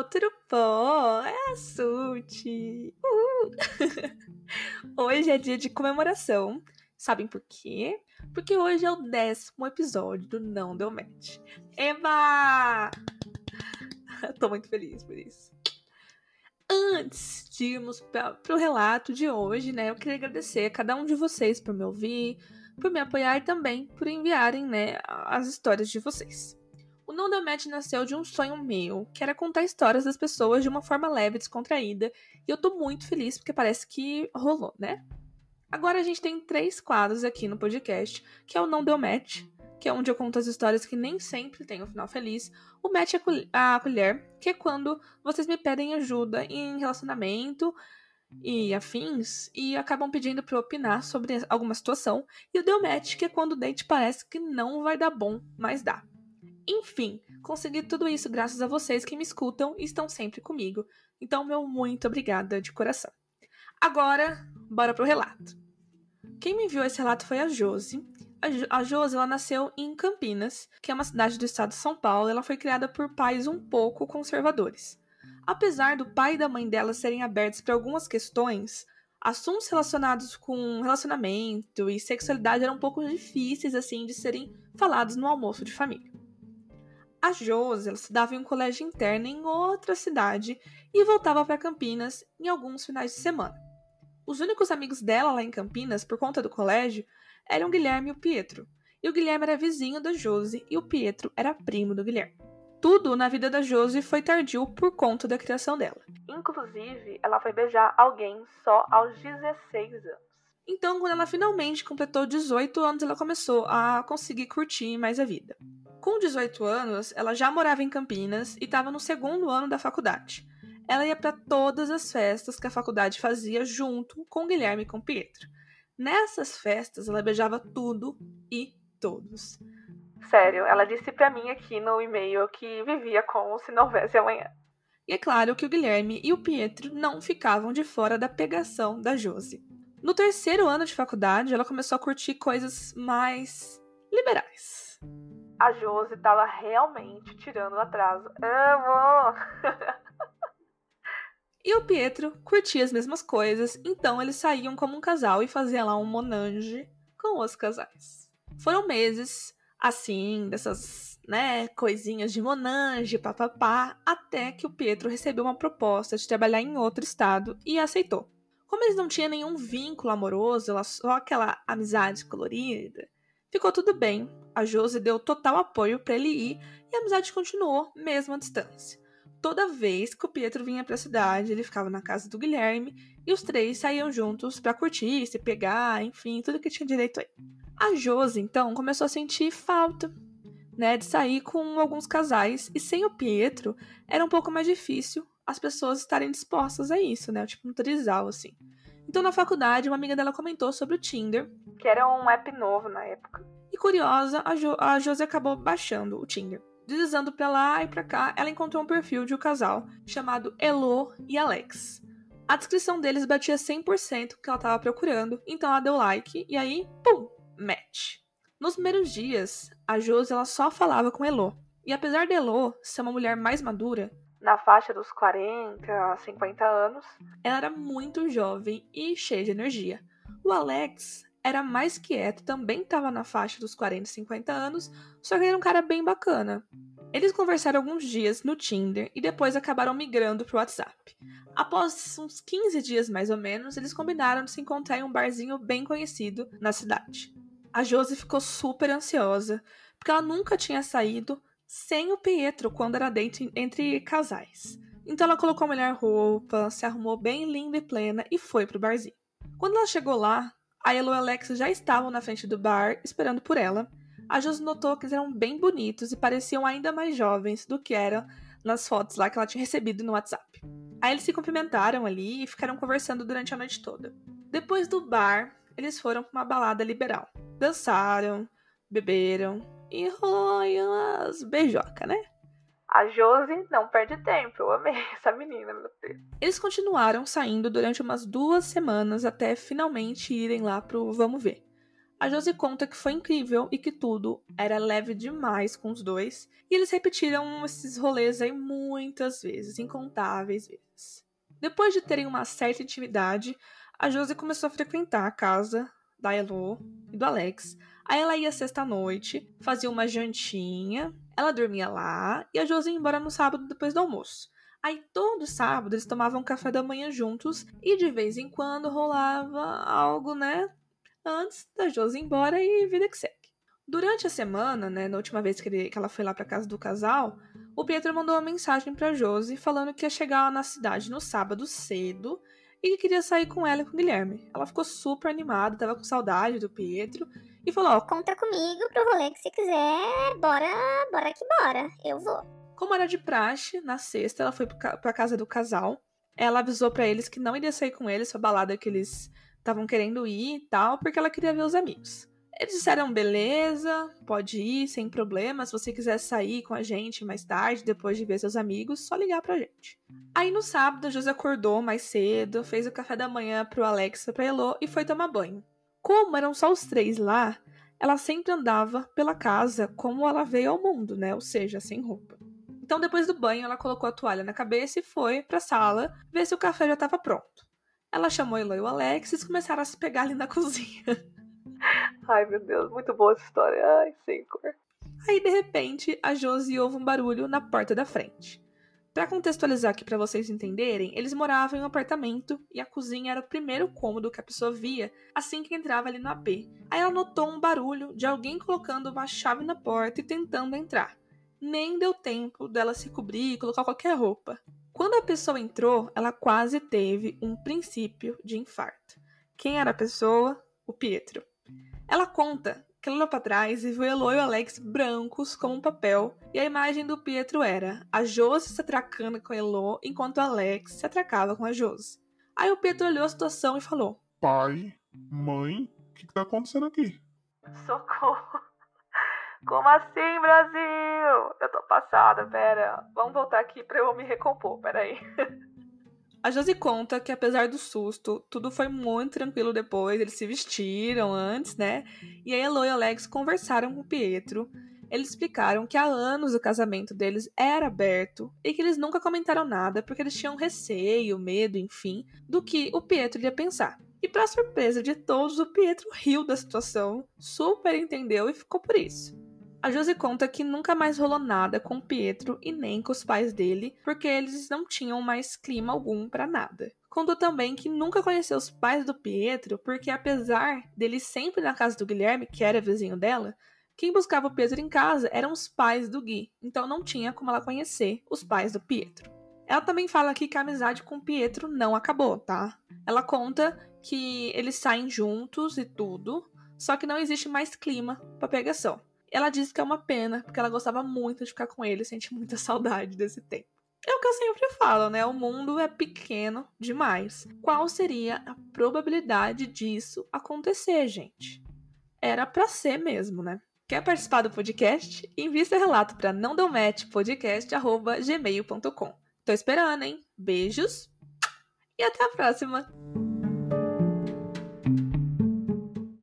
pessoal, tudo bom? É a Suti. hoje é dia de comemoração. Sabem por quê? Porque hoje é o décimo episódio do Não Deu Match. Eba! Tô muito feliz por isso. Antes de irmos para o relato de hoje, né, eu queria agradecer a cada um de vocês por me ouvir, por me apoiar e também por enviarem, né, as histórias de vocês. O Não Deu Match nasceu de um sonho meu, que era contar histórias das pessoas de uma forma leve e descontraída, e eu tô muito feliz porque parece que rolou, né? Agora a gente tem três quadros aqui no podcast, que é o Não Deu Match, que é onde eu conto as histórias que nem sempre têm um final feliz, o Match a colher, que é quando vocês me pedem ajuda em relacionamento e afins e acabam pedindo para eu opinar sobre alguma situação, e o Deu Match, que é quando o date parece que não vai dar bom, mas dá. Enfim, consegui tudo isso graças a vocês que me escutam e estão sempre comigo. Então, meu muito obrigada de coração. Agora, bora pro relato. Quem me enviou esse relato foi a Josi. A Josi, ela nasceu em Campinas, que é uma cidade do estado de São Paulo. Ela foi criada por pais um pouco conservadores. Apesar do pai e da mãe dela serem abertos para algumas questões, assuntos relacionados com relacionamento e sexualidade eram um pouco difíceis assim de serem falados no almoço de família. A Josi ela estudava em um colégio interno em outra cidade e voltava para Campinas em alguns finais de semana. Os únicos amigos dela lá em Campinas, por conta do colégio, eram o Guilherme e o Pietro. E o Guilherme era vizinho da Josi e o Pietro era primo do Guilherme. Tudo na vida da Josi foi tardio por conta da criação dela. Inclusive, ela foi beijar alguém só aos 16 anos. Então, quando ela finalmente completou 18 anos, ela começou a conseguir curtir mais a vida. Com 18 anos, ela já morava em Campinas e estava no segundo ano da faculdade. Ela ia para todas as festas que a faculdade fazia junto com Guilherme e com Pietro. Nessas festas, ela beijava tudo e todos. Sério, ela disse para mim aqui no e-mail que vivia como se não houvesse amanhã. E é claro que o Guilherme e o Pietro não ficavam de fora da pegação da Josi. No terceiro ano de faculdade, ela começou a curtir coisas mais liberais a Josi tava realmente tirando o atraso. Amo! e o Pietro curtia as mesmas coisas, então eles saíam como um casal e faziam lá um monange com os casais. Foram meses assim, dessas, né, coisinhas de monange, papapá, até que o Pietro recebeu uma proposta de trabalhar em outro estado e aceitou. Como eles não tinham nenhum vínculo amoroso, só aquela amizade colorida, ficou tudo bem a Josi deu total apoio para ele ir e a amizade continuou, mesmo à distância. Toda vez que o Pietro vinha para a cidade, ele ficava na casa do Guilherme e os três saíam juntos para curtir, se pegar, enfim, tudo que tinha direito aí. A Josi, então, começou a sentir falta, né, de sair com alguns casais e sem o Pietro era um pouco mais difícil as pessoas estarem dispostas a isso, né, tipo um trisal assim. Então, na faculdade, uma amiga dela comentou sobre o Tinder, que era um app novo na época curiosa, a, jo a Josi acabou baixando o Tinder. Deslizando pra lá e pra cá, ela encontrou um perfil de um casal chamado Elo e Alex. A descrição deles batia 100% o que ela estava procurando, então ela deu like e aí, pum, match. Nos primeiros dias, a Josi ela só falava com Elo. E apesar de Elo ser uma mulher mais madura, na faixa dos 40 a 50 anos, ela era muito jovem e cheia de energia. O Alex era mais quieto, também estava na faixa dos 40 e 50 anos, só que era um cara bem bacana. Eles conversaram alguns dias no Tinder e depois acabaram migrando para o WhatsApp. Após uns 15 dias mais ou menos, eles combinaram de se encontrar em um barzinho bem conhecido na cidade. A Josi ficou super ansiosa, porque ela nunca tinha saído sem o Pietro quando era dentro entre casais. Então ela colocou a melhor roupa, se arrumou bem linda e plena e foi pro barzinho. Quando ela chegou lá, a Elo e Alex já estavam na frente do bar, esperando por ela. A Josi notou que eles eram bem bonitos e pareciam ainda mais jovens do que eram nas fotos lá que ela tinha recebido no WhatsApp. Aí eles se cumprimentaram ali e ficaram conversando durante a noite toda. Depois do bar, eles foram para uma balada liberal. Dançaram, beberam e rolou umas beijoca, né? A Josi não perde tempo, eu amei essa menina, meu Deus. Eles continuaram saindo durante umas duas semanas até finalmente irem lá pro Vamos Ver. A Josie conta que foi incrível e que tudo era leve demais com os dois, e eles repetiram esses rolês aí muitas vezes, incontáveis vezes. Depois de terem uma certa intimidade, a Josie começou a frequentar a casa da Elo e do Alex. Aí ela ia sexta-noite, fazia uma jantinha, ela dormia lá e a Josie ia embora no sábado depois do almoço. Aí todo sábado eles tomavam café da manhã juntos e de vez em quando rolava algo, né? antes da Josi ir embora e vida que segue. Durante a semana, né, na última vez que, ele, que ela foi lá para casa do casal, o Pietro mandou uma mensagem para Josi falando que ia chegar na cidade no sábado cedo e que queria sair com ela e com o Guilherme. Ela ficou super animada, tava com saudade do Pietro e falou: ó, Conta comigo pro rolê que você quiser, bora, bora que bora, eu vou. Como era de praxe, na sexta ela foi pra casa do casal. Ela avisou para eles que não iria sair com eles, a balada que eles estavam querendo ir e tal, porque ela queria ver os amigos. Eles disseram, beleza, pode ir, sem problema. Se você quiser sair com a gente mais tarde, depois de ver seus amigos, só ligar pra gente. Aí no sábado, a Josi acordou mais cedo, fez o café da manhã pro Alexa, pra Elo e foi tomar banho. Como eram só os três lá, ela sempre andava pela casa como ela veio ao mundo, né? Ou seja, sem roupa. Então, depois do banho, ela colocou a toalha na cabeça e foi pra sala ver se o café já estava pronto. Ela chamou Elo e o Alex e começaram a se pegar ali na cozinha. Ai, meu Deus, muito boa essa história. Ai, Senhor. Aí, de repente, a Josie ouve um barulho na porta da frente. Para contextualizar aqui para vocês entenderem, eles moravam em um apartamento e a cozinha era o primeiro cômodo que a pessoa via assim que entrava ali no AP. Aí ela notou um barulho de alguém colocando uma chave na porta e tentando entrar. Nem deu tempo dela se cobrir e colocar qualquer roupa. Quando a pessoa entrou, ela quase teve um princípio de infarto. Quem era a pessoa? O Pietro. Ela conta que ela olhou para trás e viu Elo e o Alex brancos como um papel, e a imagem do Pietro era a Josi se atracando com Elo enquanto o Alex se atracava com a Josi. Aí o Pietro olhou a situação e falou: Pai, mãe, o que, que tá acontecendo aqui? Socorro! Como assim, Brasil? Eu tô passada, pera. Vamos voltar aqui pra eu me recompor, peraí. A Josi conta que apesar do susto, tudo foi muito tranquilo depois. Eles se vestiram antes, né? E a Elo e Alex conversaram com o Pietro. Eles explicaram que há anos o casamento deles era aberto e que eles nunca comentaram nada porque eles tinham receio, medo, enfim, do que o Pietro ia pensar. E para surpresa de todos, o Pietro riu da situação, super entendeu e ficou por isso. A Josi conta que nunca mais rolou nada com Pietro e nem com os pais dele, porque eles não tinham mais clima algum para nada. Contou também que nunca conheceu os pais do Pietro, porque apesar dele sempre na casa do Guilherme, que era vizinho dela, quem buscava o Pietro em casa eram os pais do Gui, então não tinha como ela conhecer os pais do Pietro. Ela também fala aqui que a amizade com o Pietro não acabou, tá? Ela conta que eles saem juntos e tudo, só que não existe mais clima para pegação. Ela diz que é uma pena, porque ela gostava muito de ficar com ele, sente muita saudade desse tempo. É o que eu sempre falo, né? O mundo é pequeno demais. Qual seria a probabilidade disso acontecer, gente? Era para ser mesmo, né? Quer participar do podcast? Envie seu relato para não podcast@gmail.com. Tô esperando, hein? Beijos e até a próxima.